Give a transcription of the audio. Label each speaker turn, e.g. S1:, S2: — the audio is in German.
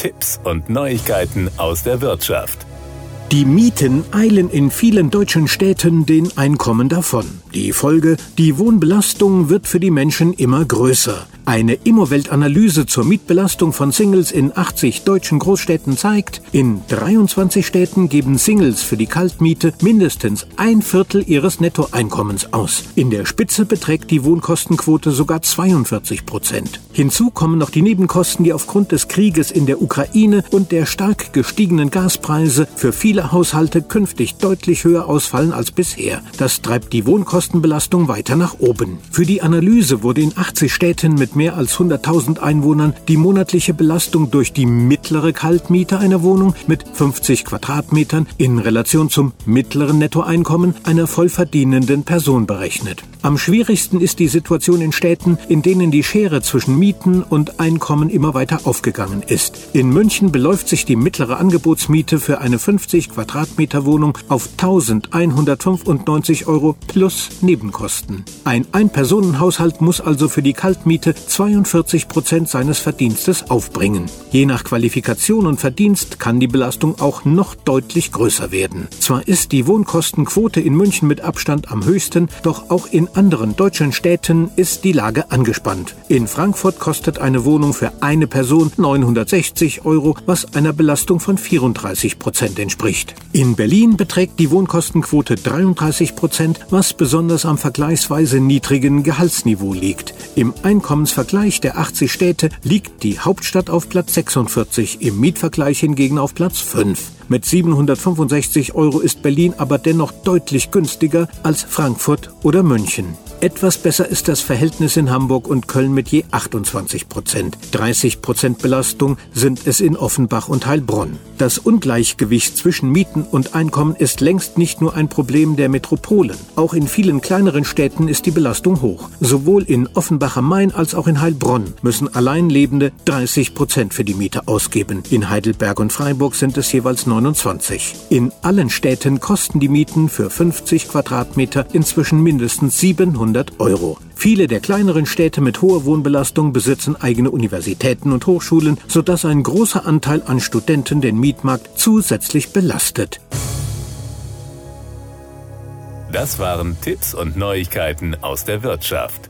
S1: Tipps und Neuigkeiten aus der Wirtschaft.
S2: Die Mieten eilen in vielen deutschen Städten den Einkommen davon. Die Folge, die Wohnbelastung wird für die Menschen immer größer. Eine Immowelt-Analyse zur Mietbelastung von Singles in 80 deutschen Großstädten zeigt, in 23 Städten geben Singles für die Kaltmiete mindestens ein Viertel ihres Nettoeinkommens aus. In der Spitze beträgt die Wohnkostenquote sogar 42 Prozent. Hinzu kommen noch die Nebenkosten, die aufgrund des Krieges in der Ukraine und der stark gestiegenen Gaspreise für viele Haushalte künftig deutlich höher ausfallen als bisher. Das treibt die Wohnkostenbelastung weiter nach oben. Für die Analyse wurde in 80 Städten mit mehr als 100.000 Einwohnern die monatliche Belastung durch die mittlere Kaltmiete einer Wohnung mit 50 Quadratmetern in Relation zum mittleren Nettoeinkommen einer vollverdienenden Person berechnet. Am schwierigsten ist die Situation in Städten, in denen die Schere zwischen Mieten und Einkommen immer weiter aufgegangen ist. In München beläuft sich die mittlere Angebotsmiete für eine 50 Quadratmeter Wohnung auf 1195 Euro plus Nebenkosten. Ein Ein-Personen-Haushalt muss also für die Kaltmiete 42 Prozent seines Verdienstes aufbringen. Je nach Qualifikation und Verdienst kann die Belastung auch noch deutlich größer werden. Zwar ist die Wohnkostenquote in München mit Abstand am höchsten, doch auch in anderen deutschen Städten ist die Lage angespannt. In Frankfurt kostet eine Wohnung für eine Person 960 Euro, was einer Belastung von 34 Prozent entspricht. In Berlin beträgt die Wohnkostenquote 33 Prozent, was besonders am vergleichsweise niedrigen Gehaltsniveau liegt. Im Einkommensvergleich Vergleich der 80 Städte liegt die Hauptstadt auf Platz 46, im Mietvergleich hingegen auf Platz 5. Mit 765 Euro ist Berlin aber dennoch deutlich günstiger als Frankfurt oder München. Etwas besser ist das Verhältnis in Hamburg und Köln mit je 28 Prozent. 30 Prozent Belastung sind es in Offenbach und Heilbronn. Das Ungleichgewicht zwischen Mieten und Einkommen ist längst nicht nur ein Problem der Metropolen. Auch in vielen kleineren Städten ist die Belastung hoch. Sowohl in Offenbach am Main als auch in Heilbronn müssen Alleinlebende 30 Prozent für die Miete ausgeben. In Heidelberg und Freiburg sind es jeweils 29. In allen Städten kosten die Mieten für 50 Quadratmeter inzwischen mindestens 700 100 Euro. Viele der kleineren Städte mit hoher Wohnbelastung besitzen eigene Universitäten und Hochschulen, sodass ein großer Anteil an Studenten den Mietmarkt zusätzlich belastet.
S1: Das waren Tipps und Neuigkeiten aus der Wirtschaft.